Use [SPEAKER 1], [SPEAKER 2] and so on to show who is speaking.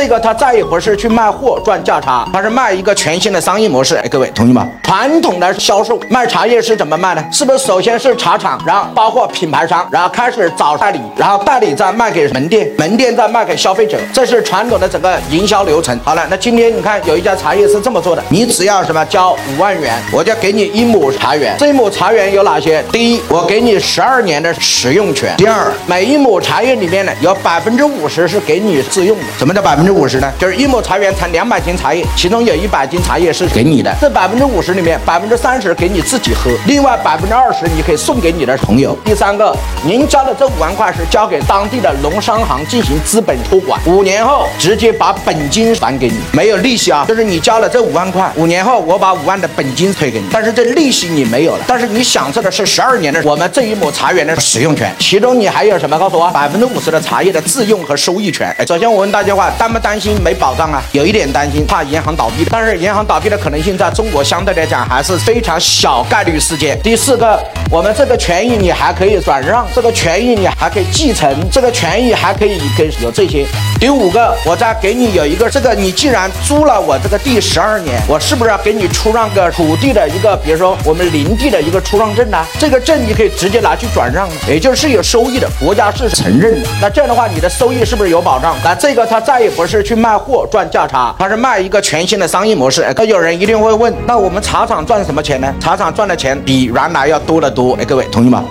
[SPEAKER 1] 这个他再也不是去卖货赚价差，他是卖一个全新的商业模式。哎，各位同意吗？传统的销售卖茶叶是怎么卖呢？是不是首先是茶厂，然后包括品牌商，然后开始找代理，然后代理再卖给门店，门店再卖给消费者，这是传统的整个营销流程。好了，那今天你看有一家茶叶是这么做的，你只要什么交五万元，我就给你一亩茶园。这一亩茶园有哪些？第一，我给你十二年的使用权。第二，每一亩茶叶里面呢，有百分之五十是给你自用的。什么叫百分之五十呢？就是一亩茶园产两百斤茶叶，其中有一百斤茶叶是给你的。这百分之五十里面，百分之三十给你自己喝，另外百分之二十你可以送给你的朋友。第三个，您交的这五万块是交给当地的农商行进行资本托管，五年后直接把本金还给你，没有利息啊。就是你交了这五万块，五年后我把五万的本金退给你，但是这利息你没有了，但是你享受的是十二年的我们这一亩茶园的使用权，其中你还有什么？告诉我，百分之五十的茶叶的自用和收益权。首先我问大家话，担担心没保障啊？有一点担心，怕银行倒闭，但是银行倒闭的可能性在中国相对来讲还是非常小概率事件。第四个，我们这个权益你还可以转让，这个权益你还可以继承，这个权益还可以给有这些。第五个，我再给你有一个这个，你既然租了我这个地十二年，我是不是要给你出让个土地的一个，比如说我们林地的一个出让证呢？这个证你可以直接拿去转让，也就是有收益的，国家是承认的。那这样的话，你的收益是不是有保障？那这个他再也不是去卖货赚价差，它是卖一个全新的商业模式。那有人一定会问，那我们茶厂赚什么钱呢？茶厂赚的钱比原来要多得多。哎，各位同意吗？